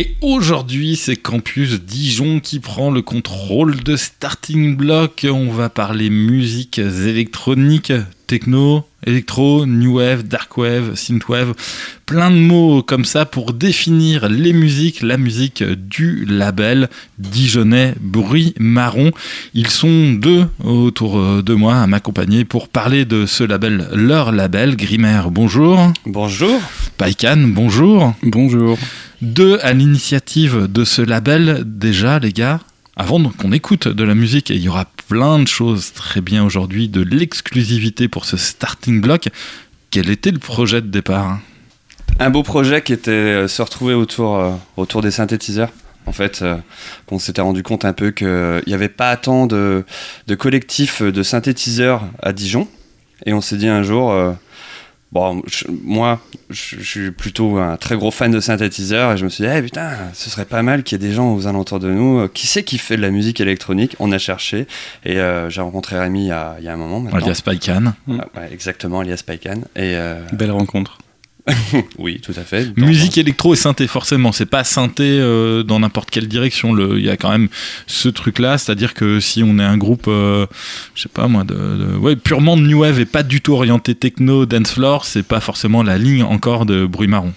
Et aujourd'hui, c'est Campus Dijon qui prend le contrôle de Starting Block. On va parler musiques électroniques, techno, électro, new wave, dark wave, synthwave, plein de mots comme ça pour définir les musiques, la musique du label Dijonais Bruit Marron. Ils sont deux autour de moi à m'accompagner pour parler de ce label, leur label. Grimer, bonjour. Bonjour. Paikan, bonjour. Bonjour. Deux à l'initiative de ce label, déjà les gars, avant qu'on écoute de la musique, et il y aura plein de choses très bien aujourd'hui, de l'exclusivité pour ce starting block, quel était le projet de départ Un beau projet qui était euh, se retrouver autour, euh, autour des synthétiseurs. En fait, euh, qu'on s'était rendu compte un peu qu'il n'y avait pas tant de, de collectifs de synthétiseurs à Dijon. Et on s'est dit un jour, Bon, moi, je, suis plutôt un très gros fan de synthétiseurs et je me suis dit, eh, putain, ce serait pas mal qu'il y ait des gens aux alentours de nous. Euh, qui c'est qui fait de la musique électronique? On a cherché et euh, j'ai rencontré Rémi il y, a, il y, a, un moment. Maintenant. Alias Paikan. Ah, ouais, exactement, alias Paikan. Et, euh, Belle rencontre. oui, tout à fait. Musique électro et synthé, forcément. C'est pas synthé euh, dans n'importe quelle direction. Il y a quand même ce truc-là, c'est-à-dire que si on est un groupe, euh, je sais pas moi, purement de new wave et pas du tout orienté techno, dance floor, c'est pas forcément la ligne encore de bruit marron.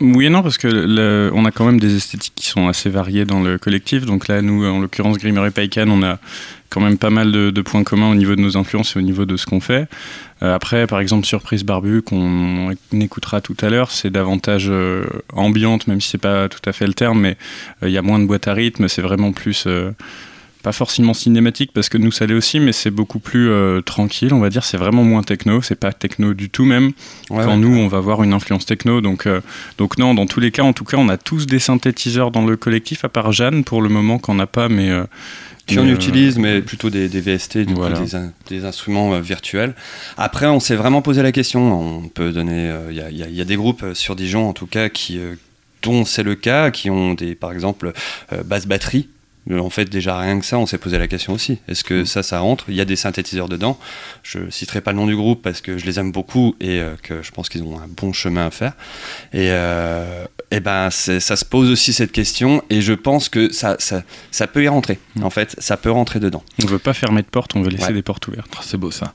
Oui et non, parce que on a quand même des esthétiques qui sont assez variées dans le collectif. Donc là, nous, en l'occurrence, Grimmer et Paikan, on a quand même pas mal de, points communs au niveau de nos influences et au niveau de ce qu'on fait. Euh, après, par exemple, Surprise Barbu, qu'on écoutera tout à l'heure, c'est davantage euh, ambiante, même si c'est pas tout à fait le terme, mais euh, il y a moins de boîte à rythme, c'est vraiment plus pas forcément cinématique parce que nous ça l'est aussi, mais c'est beaucoup plus tranquille, on va dire. C'est vraiment moins techno, c'est pas techno du tout même. quand nous on va avoir une influence techno, donc donc non, dans tous les cas, en tout cas, on a tous des synthétiseurs dans le collectif, à part Jeanne pour le moment qu'on n'a pas, mais qui on utilise, mais plutôt des, VST, des, instruments euh, virtuels. Après, on s'est vraiment posé la question. On peut donner, il euh, y, a des groupes euh, sur Dijon, en tout cas, qui, dont c'est le cas, qui ont des, par exemple, basse batterie en fait, déjà rien que ça, on s'est posé la question aussi. Est-ce que mm. ça, ça rentre? Il y a des synthétiseurs dedans. Je citerai pas le nom du groupe parce que je les aime beaucoup et euh, que je pense qu'ils ont un bon chemin à faire. Et, euh, et ben, ça se pose aussi cette question et je pense que ça, ça, ça peut y rentrer. Mm. En fait, ça peut rentrer dedans. On veut pas fermer de porte, on veut laisser des portes ouvertes. Oh, c'est beau ça.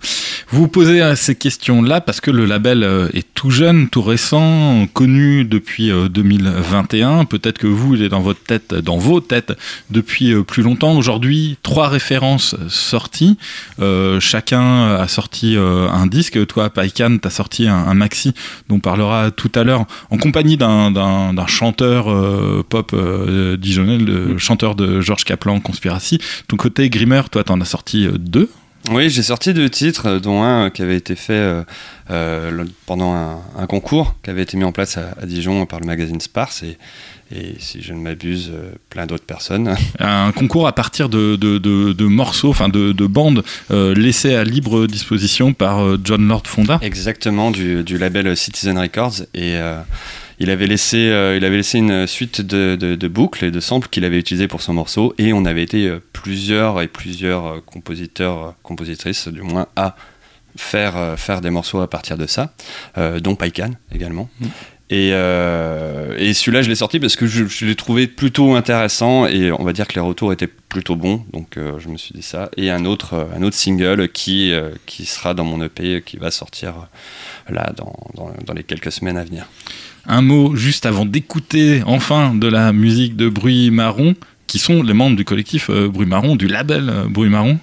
Vous posez euh, ces questions-là parce que le label est tout jeune, tout récent, connu depuis 2021. Peut-être que vous, il est dans votre tête, dans vos têtes depuis euh, plus longtemps. Aujourd'hui, trois références sorties. Euh, chacun a sorti euh, un disque. Toi, Paikan, tu as sorti un, maxi dont on parlera tout à l'heure en compagnie d'un chanteur pop dijonnais, le chanteur de Georges Kaplan, Conspiracy. Ton côté Grimmer, toi, tu en as sorti deux. Oui, j'ai sorti deux titres, dont un qui avait été fait pendant un, concours qui avait été mis en place à, à Dijon par le magazine Sparse. Et, et si je ne m'abuse, euh, plein d'autres personnes. Un concours à partir de, de, morceaux, enfin de, bandes euh, laissées à libre disposition par euh, John Lord Fonda. Exactement, du, du label Citizen Records. Et il, avait laissé, il avait laissé une suite de, boucles et de samples qu'il avait utilisés pour son morceau. Et on avait été plusieurs et plusieurs compositeurs, compositrices du moins, à faire, faire des morceaux à partir de ça, dont Paikan également. Mm. Euh, et, celui-là, je l'ai sorti parce que je, l'ai trouvé plutôt intéressant et on va dire que les retours étaient plutôt bons. Donc euh, je me suis dit ça. Et un autre, euh, un autre single qui, qui sera dans mon EP, qui va sortir là dans, dans, les quelques semaines à venir. Un mot juste avant d'écouter enfin de la musique de Bruit Marron, qui sont les membres du collectif Bruit Marron, du label Bruit Marron.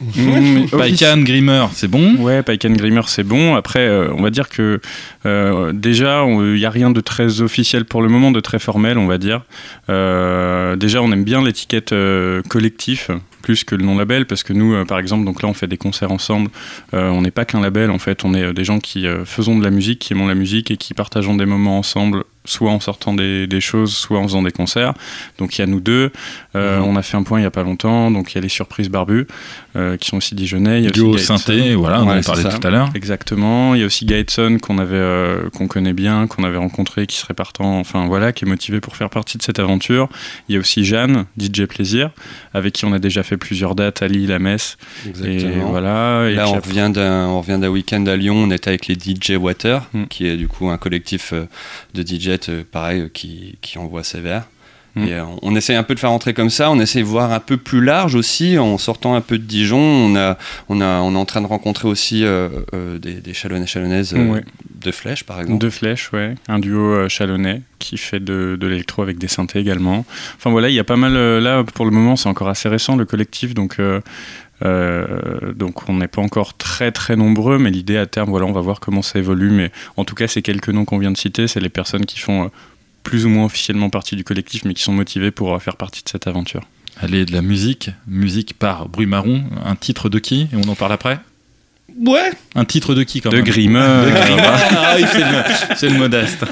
Mmh, Paikan Grimmer, c'est bon Ouais, Paikan Grimmer, c'est bon. Après, euh, on va dire que euh, déjà, il n'y a rien de très officiel pour le moment, de très formel, on va dire. Euh, déjà, on aime bien l'étiquette collectif plus que le nom label parce que nous par exemple donc là on fait des concerts ensemble on n'est pas qu'un label en fait on est des gens qui faisons de la musique qui aimons la musique et qui partageons des moments ensemble soit en sortant des, choses, soit en faisant des concerts. Donc il y a nous deux. Euh, mhm. On a fait un point il n'y a pas longtemps. Donc il y a les surprises barbues euh, qui sont aussi dijonnais. Il y a Duo synthé, voilà, on en parlait tout à l'heure. Exactement. Il y a aussi Gaetson qu'on avait, euh, qu'on connaît bien, qu'on avait rencontré, qui serait partant, enfin voilà, qui est motivé pour faire partie de cette aventure. Il y a aussi Jeanne, DJ Plaisir, avec qui on a déjà fait plusieurs dates à Lille, à Metz. Exactement. Et voilà. Et Là, on, revient d'un, on revient d'un week-end à Lyon. On était avec les DJ Water, mm. qui est du coup un collectif de DJ Jet, pareil, qui, qui envoie sévère. Mm. Et on, essaie un peu de faire rentrer comme ça, on essaie de voir un peu plus large aussi, en sortant un peu de Dijon. On, a, on, a, on est en train de rencontrer aussi des, des chalonnais chalonnaises de Flèche, par exemple. De Flèche, ouais. Un duo chalonnais qui fait de, de l'électro avec des synthés également. Enfin voilà, il y a pas mal. là, pour le moment, c'est encore assez récent le collectif, donc euh, donc on n'est pas encore très très nombreux, mais l'idée à terme, voilà, on va voir comment ça évolue. Mais en tout cas, ces quelques noms qu'on vient de citer, c'est les personnes qui font euh, plus ou moins officiellement partie du collectif, mais qui sont motivées pour euh, faire partie de cette aventure. Allez, de la musique, musique par Bruit Marron, un titre de qui? Et on en parle après? Ouais Un titre de qui quand de même? Grimeur. De Grimeur. ah oui, c'est le modeste.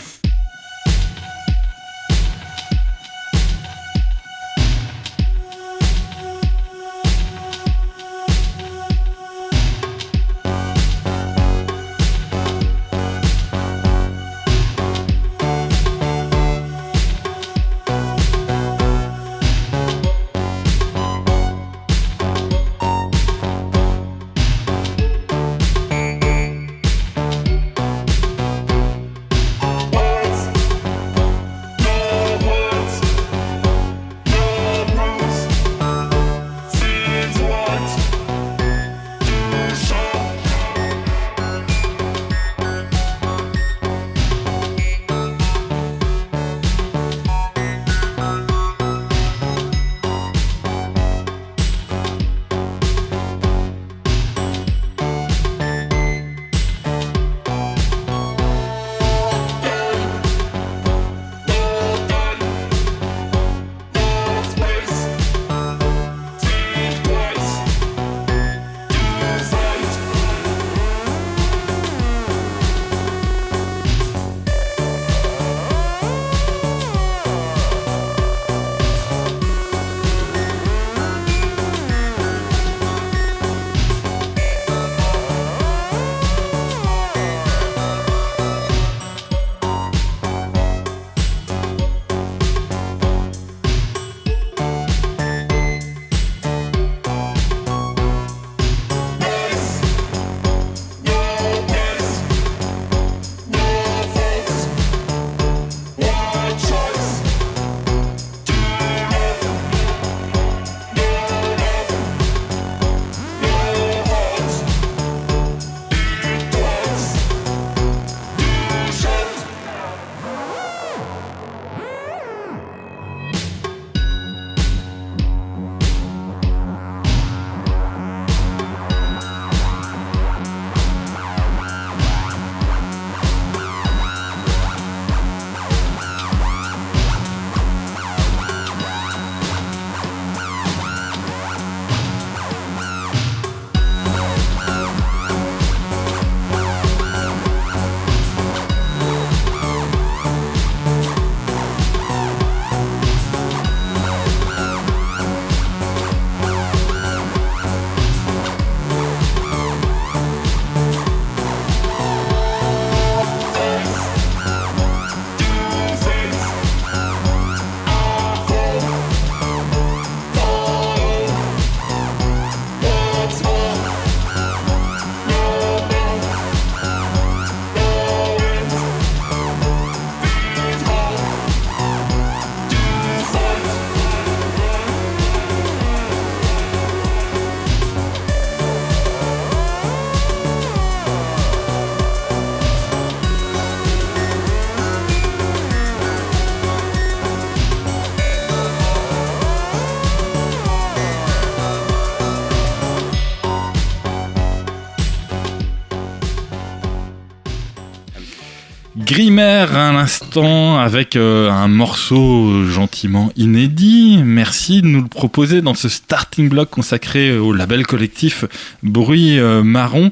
Grimer un instant avec euh, un morceau gentiment inédit. Merci de nous le proposer dans ce starting block consacré au label collectif Bruit euh, Marron.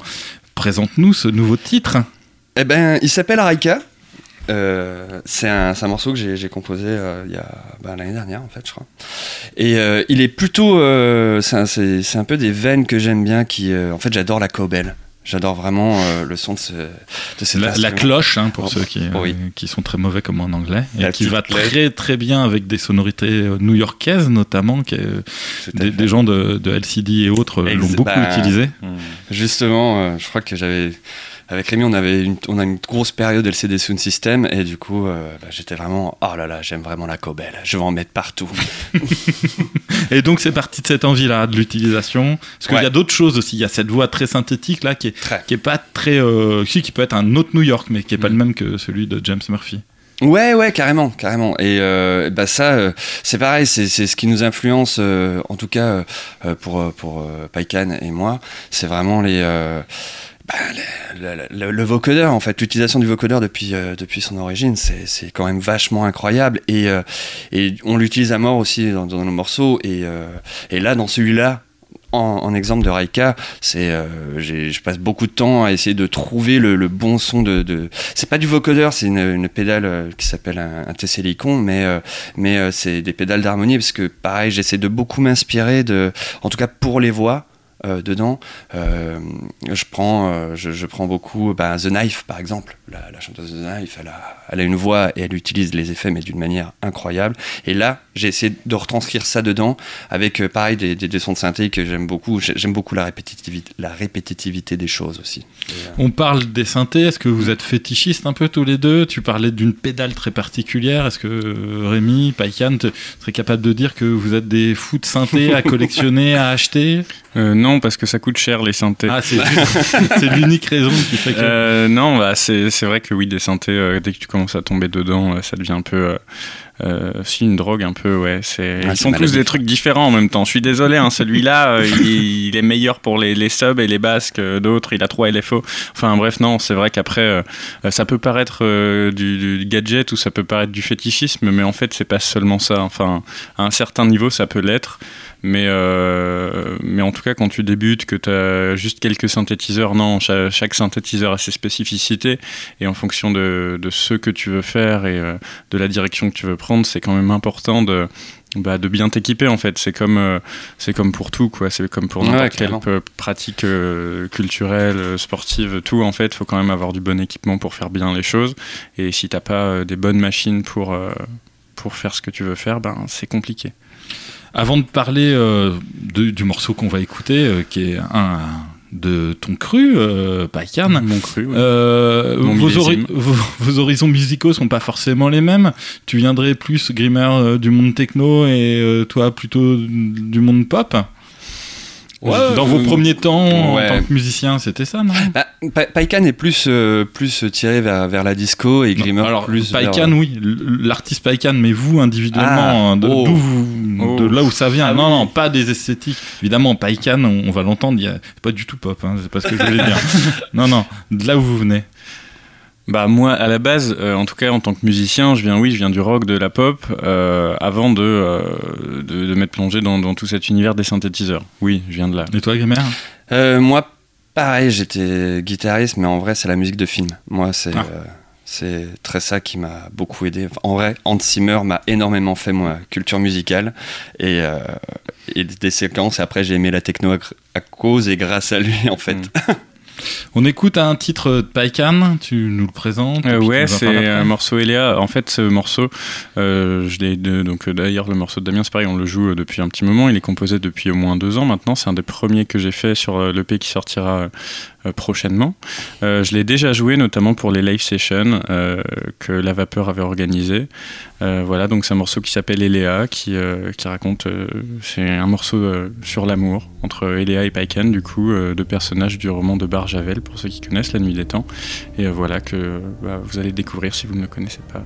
Présente-nous ce nouveau titre. Eh ben, il s'appelle Arika. Euh, c'est un, morceau que j'ai composé il y a bah, l'année dernière en fait je crois et il est plutôt c'est un, peu des veines que j'aime bien qui en fait j'adore la cobelle J'adore vraiment euh, le son de, ce, de la, la, cloche, hein, pour ceux qui, euh, qui sont très mauvais comme en anglais, et qui va très très bien avec des sonorités euh, new-yorkaises notamment, qui des, gens de, de, LCD et autres l'ont beaucoup bah, utilisé. Justement, je crois que j'avais avec Rémi, on avait une, on a une grosse période LCD Sound System et du coup, euh, bah, j'étais vraiment, oh là là, j'aime vraiment la Cobel, je vais en mettre partout. et donc c'est parti de cette envie-là de l'utilisation. Parce qu'il y a d'autres choses aussi. Il y a cette voix très synthétique là qui est, qui est pas très, euh, qui peut être un autre New York, mais qui est pas mm. le même que celui de James Murphy. Ouais, ouais, carrément, carrément. Et euh, bah ça, euh, c'est pareil, c'est ce qui nous influence, euh, en tout cas pour pour Paikan et moi, c'est vraiment les, bah, le, le, vocodeur en fait, l'utilisation du vocodeur depuis depuis son origine, c'est quand même vachement incroyable et et on l'utilise à mort aussi dans, nos morceaux et et là dans celui-là en, exemple de Raika, euh, je passe beaucoup de temps à essayer de trouver le, bon son de. de... C'est pas du vocodeur, c'est une, pédale euh, qui s'appelle un, un Tesselicon, mais euh, mais c'est des pédales d'harmonie parce que pareil, j'essaie de beaucoup m'inspirer de, en tout cas pour les voix, euh, dedans. Euh, je, prends, euh, je, prends beaucoup bah, The Knife, par exemple. La, chanteuse The Knife, elle a, elle a, une voix et elle utilise les effets, mais d'une manière incroyable. Et là, j'ai essayé de retranscrire ça dedans avec, pareil, des, des, sons de synthé que j'aime beaucoup. J'aime beaucoup la répétitivité, la répétitivité des choses aussi. On parle des synthés. Est-ce que vous êtes fétichistes un peu tous les deux? Tu parlais d'une pédale très particulière. Est-ce que Rémi, Paikan, serait capable de dire que vous êtes des fous de synthé à collectionner, à acheter? Non parce que ça coûte cher les synthés. Ah, c'est l'unique raison qui fait que. Euh, non, bah, c'est vrai que oui, des synthés, euh, dès que tu commences à tomber dedans, euh, ça devient un peu. si une drogue un peu ouais c'est ils sont tous des trucs différents en même temps je suis désolé hein, celui-là il, est meilleur pour les, les subs et les basses que d'autres il a trois LFO enfin bref non c'est vrai qu'après ça peut paraître du, du, gadget ou ça peut paraître du fétichisme mais en fait c'est pas seulement ça enfin à un certain niveau ça peut l'être mais, euh, mais en tout cas, quand tu débutes, que tu as juste quelques synthétiseurs, non, chaque, synthétiseur a ses spécificités. Et en fonction de, de, ce que tu veux faire et euh, de la direction que tu veux prendre, c'est quand même important de, bah, de bien t'équiper en fait. C'est comme, euh, c'est comme pour tout, quoi. C'est comme pour n'importe quelle pratique culturelle, sportive, tout en fait. Il faut quand même avoir du bon équipement pour faire bien les choses. Et si t'as pas des bonnes machines pour, pour faire ce que tu veux faire, ben, c'est compliqué. Avant de parler euh, du morceau qu'on va écouter, euh, qui est un de ton cru, euh, Mon cru, euh, vos, horizons musicaux sont pas forcément les mêmes. Tu viendrais plus Grimmer du monde techno et toi plutôt du monde pop dans vos premiers temps, en tant que musicien, c'était ça, non bah, Paikan est plus, euh, plus tiré vers, vers la disco et Grimmer alors, plus Paikan, oui, l'artiste Paikan, mais vous, individuellement, ah, hein, de, oh. vous, de oh. là où ça vient. Ah non, non, pas des esthétiques. Évidemment, Paikan, on, va l'entendre, c'est pas du tout pop, hein, c'est pas ce que je voulais dire. non, non, de là où vous venez. Bah moi, à la base, euh, en tout cas en tant que musicien, je viens, oui, je viens du rock, de la pop, euh, avant euh, de, de, m'être plongé dans, tout cet univers des synthétiseurs. Oui, je viens de là. Et toi, Grimmer Moi, pareil, j'étais guitariste, mais en vrai, c'est la musique de film. Moi, c'est ah. c'est très ça qui m'a beaucoup aidé. En vrai, Hans Zimmer m'a énormément fait moi culture musicale et, et des séquences. Et après, j'ai aimé la techno à, cause et grâce à lui, en fait. Mm. On écoute un titre de Paikan, tu nous le présentes euh, Ouais, c'est un morceau Eléa. En fait, ce morceau, euh, je donc euh, d'ailleurs le morceau de Damien, c'est pareil, on le joue depuis un petit moment. Il est composé depuis au moins deux ans maintenant. C'est un des premiers que j'ai fait sur l'EP qui sortira prochainement. je l'ai déjà joué notamment pour les live sessions que La Vapeur avait organisé. voilà, donc c'est un morceau qui s'appelle Eléa, qui, qui raconte, c'est un morceau sur l'amour entre Eléa et Paikan, du coup, deux personnages du roman de Bar Javel, pour ceux qui connaissent La Nuit des Temps. Et euh, voilà que bah, vous allez découvrir si vous ne le connaissez pas.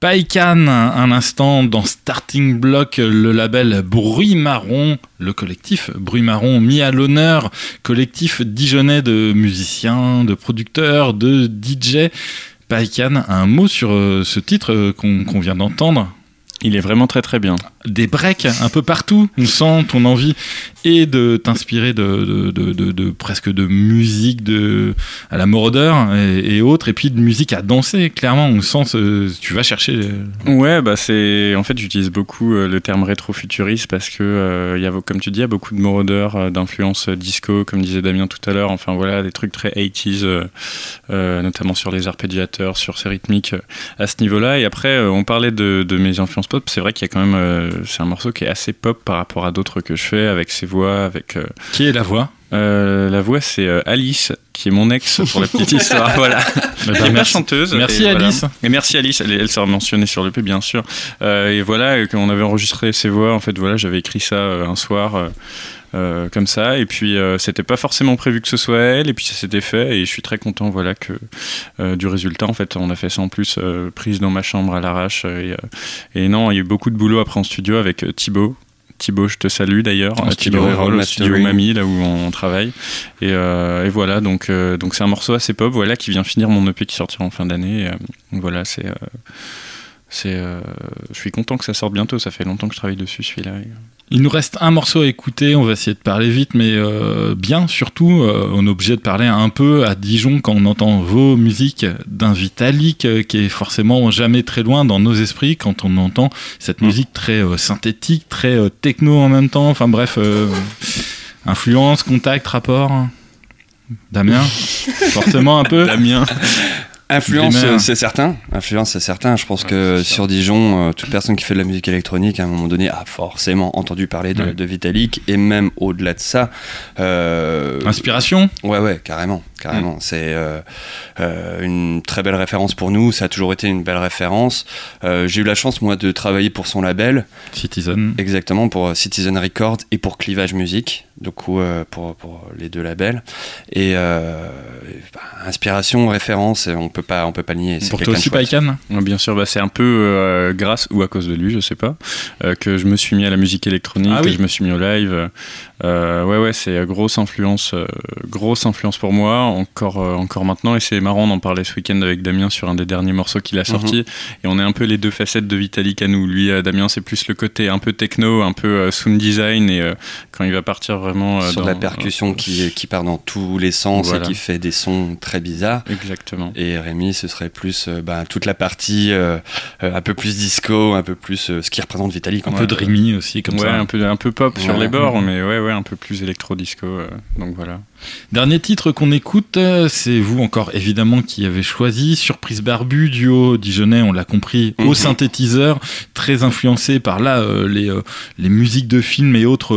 Paikan, un instant dans Starting Block, le label Bruit Marron, le collectif Bruit Marron mis à l'honneur, collectif dijonnais de musiciens, de producteurs, de DJ. Paikan, un mot sur euh, ce titre euh, qu'on vient d'entendre il est vraiment très très bien. Des breaks un peu partout. On sent ton envie et de t'inspirer de, presque de musique de, à la Moroder et, autres, et puis de musique à danser. Clairement, on sent tu vas chercher. Ouais, bah c'est. En fait, j'utilise beaucoup euh, le terme rétro-futuriste parce que, euh, y a, comme tu dis, il y a beaucoup de Moroder, euh, d'influence disco, comme disait Damien tout à l'heure. Enfin voilà, des trucs très 80s, notamment sur les arpégiateurs, sur ces rythmiques à ce niveau-là. Et après, on parlait de, mes influences pop. C'est vrai qu'il y a quand même. c'est un morceau qui est assez pop par rapport à d'autres que je fais avec ses voix, avec. Euh, qui est la voix? Euh, la voix, c'est euh, Alice, qui est mon ex pour la petite histoire. voilà. Elle est chanteuse. Merci Alice. Et merci Alice. Elle, elle sera mentionnée sur le P, bien sûr. et voilà, on avait enregistré ses voix. En fait, voilà, j'avais écrit ça un soir. Comme ça et puis c'était pas forcément prévu que ce soit elle et puis ça s'était fait et je suis très content voilà que du résultat en fait on a fait ça en plus prise dans ma chambre à l'arrache et, et, non il y a eu beaucoup de boulot après en studio avec Thibaut Thibaut, je te salue d'ailleurs. Thibaut au studio Mamie, là où on travaille. Et, euh, voilà, donc euh, donc c'est un morceau assez pop, voilà, qui vient finir mon EP qui sortira en fin d'année. Euh, voilà, c'est c'est, je suis content que ça sorte bientôt. Ça fait longtemps que je travaille dessus, celui-là. Il nous reste un morceau à écouter, on va essayer de parler vite, mais euh, bien surtout, euh, on est obligé de parler un peu à Dijon quand on entend vos musiques d'un Vitalik euh, qui est forcément jamais très loin dans nos esprits quand on entend cette mm. musique très synthétique, très techno en même temps, enfin bref, influence, contact, rapport. Damien Forcément un peu Damien Influence, c'est certain. Influence, c'est certain. Je pense que sur Dijon, euh, toute personne qui fait de la musique électronique, à un moment donné, a forcément entendu parler de, Vitalik. Et même au-delà de ça. Euh, Inspiration Ouais, ouais, carrément. Carrément. Mm. C'est euh, une très belle référence pour nous. Ça a toujours été une belle référence. J'ai eu la chance, moi, de travailler pour son label. Citizen. Exactement, pour Citizen Records et pour Clivage Music. Du coup, pour, pour, les deux labels. Et bah, inspiration, référence, on peut pas, on peut pas nier. Pour toi aussi, Paikan Bien sûr, bah, c'est un peu euh, grâce ou à cause de lui, je sais pas, euh, que je me suis mis à la musique électronique, ah que je me suis mis au live. Euh, ouais, ouais, c'est grosse influence, grosse influence pour moi, encore, encore maintenant. Et c'est marrant d'en parler ce week-end avec Damien sur un des derniers morceaux qu'il a sorti. Mhm. Et on est un peu les deux facettes de Vitalik à nous. Lui, Damien, c'est plus le côté un peu techno, un peu sound design. Et quand il va partir vraiment sur dans, la percussion qui, qui part dans tous les sens et qui fait des sons très bizarres. Exactement. Et Rémi, ce serait plus euh, bah, toute la partie euh, euh, un peu plus disco, un peu plus ce qui représente Vitalik. Un peu dreamy aussi, comme ça. Un peu, un peu pop sur les bords, mais ouais, ouais, un peu plus électro-disco. donc voilà. Dernier titre qu'on écoute, c'est vous encore évidemment qui avez choisi Surprise Barbu, duo Dijonais, on l'a compris, au mhm. synthétiseur, très influencé par là les, les musiques de films et autres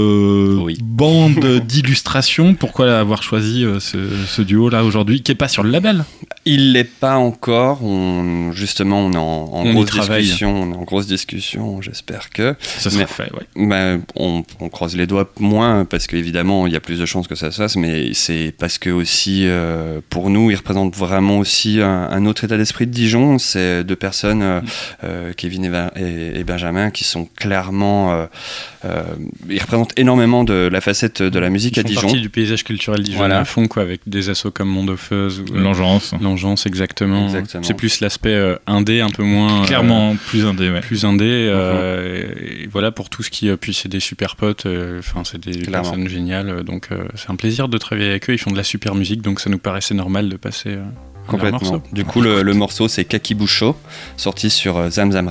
bandes d'illustration. Pourquoi avoir choisi ce, ce duo là aujourd'hui, qui est pas sur le label? Il l'est pas encore. On, justement, on est en, grosse discussion. On est en grosse discussion. J'espère que. Ça sera fait, ouais. Bah, on, croise les doigts moins parce qu'évidemment, il y a plus de chances que ça se fasse, mais c'est parce que aussi, euh, pour nous, il représente vraiment aussi un, autre état d'esprit de Dijon. C'est deux personnes, euh, euh, Kevin et, Benjamin, qui sont clairement. ils représentent énormément de la facette de la musique à Dijon. partie du paysage culturel dijonnais voilà. à fond, quoi, avec des assauts comme Mondofeuse ou L'Engeance exactement. C'est plus l'aspect euh, indé, un peu moins. Euh, Clairement, plus indé, ouais. Plus indé. Euh, mhm. et, voilà, pour tout ce qui. puis c'est des super potes, enfin, c'est des personnes géniales. Donc, c'est un plaisir de travailler avec eux. Ils font de la super musique, donc ça nous paraissait normal de passer. Complètement. Du coup, le, le morceau, c'est Kaki Boucho, sorti sur Zamzam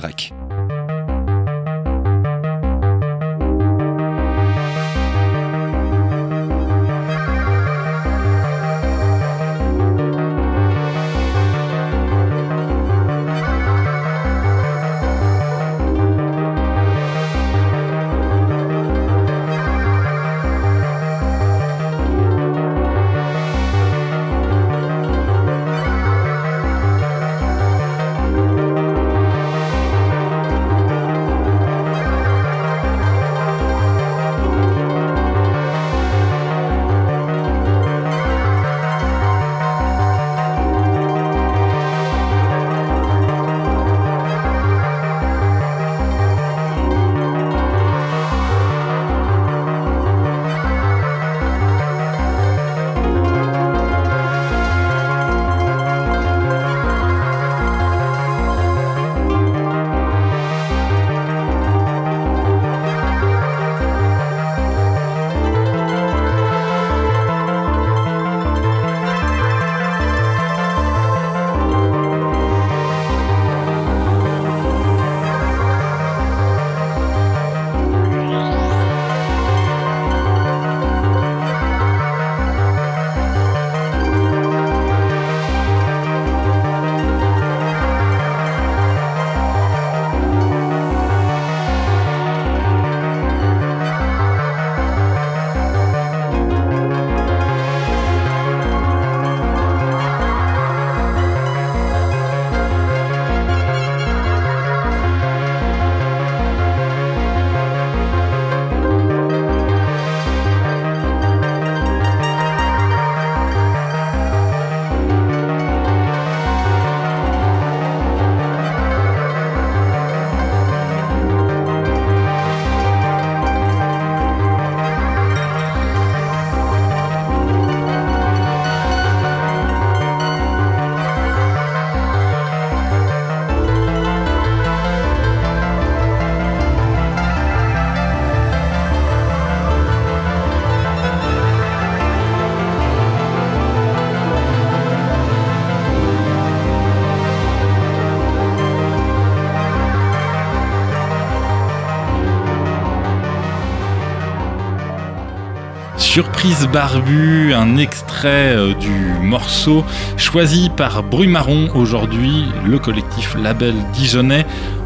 Surprise Barbu, un extrait euh, du morceau choisi par Bruit Marron aujourd'hui, le collectif label dijonnais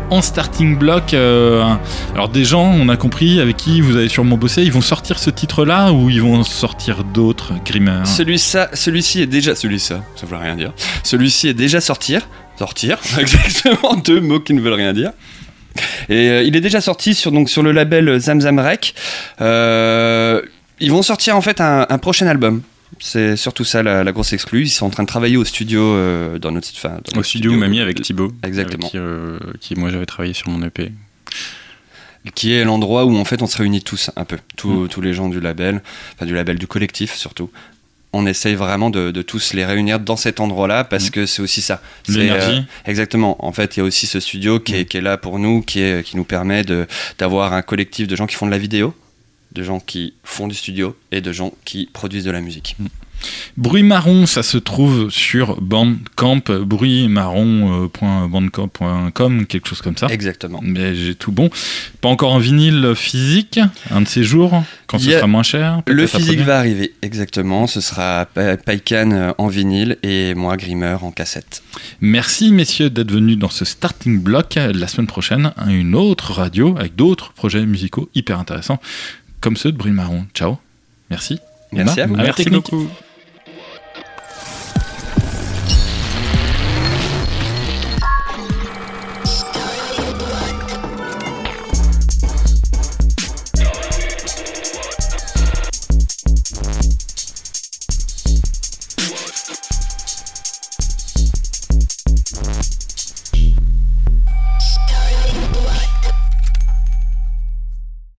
en starting block. Euh, alors des gens, on a compris, avec qui vous avez sûrement bossé, ils vont sortir ce titre-là ou ils vont sortir d'autres, Grimmer Celui-ci celui est déjà... Celui-ci, ça veut rien dire. Celui-ci est déjà sortir. Sortir, exactement, deux mots qui ne veulent rien dire. Et euh, il est déjà sorti sur, donc, sur le label Zamzam Rec. Euh, ils vont sortir en fait un, prochain album. C'est surtout ça la, grosse exclue. Ils sont en train de travailler au studio euh, dans notre, fin, au studio, Mamie avec Thibaut. Exactement. qui, qui, moi j'avais travaillé sur mon EP qui est l'endroit où en fait on se réunit tous un peu, tous, mm. tous les gens du label, enfin du label du collectif surtout, on essaye vraiment de, tous les réunir dans cet endroit-là parce mm. que c'est aussi ça. L'énergie. Euh, exactement. En fait, il y a aussi ce studio qui, est, mm. là pour nous, qui, est, qui nous permet d'avoir un collectif de gens qui font de la vidéo, de gens qui font du studio et de gens qui produisent de la musique. Mm. Bruit marron, ça se trouve sur Bandcamp, bruitmarron.bandcamp.com, quelque chose comme ça. Exactement. Mais j'ai tout bon. Pas encore un vinyle physique, un de ces jours, quand ce sera moins cher. Le physique va arriver, exactement. Ce sera Paikan en vinyle et moi, Grimmer, en cassette. Merci, messieurs, d'être venus dans ce starting block. La semaine prochaine, une autre radio avec d'autres projets musicaux hyper intéressants, comme ceux de Bruit marron. Ciao. Merci. Merci à vous. Merci beaucoup.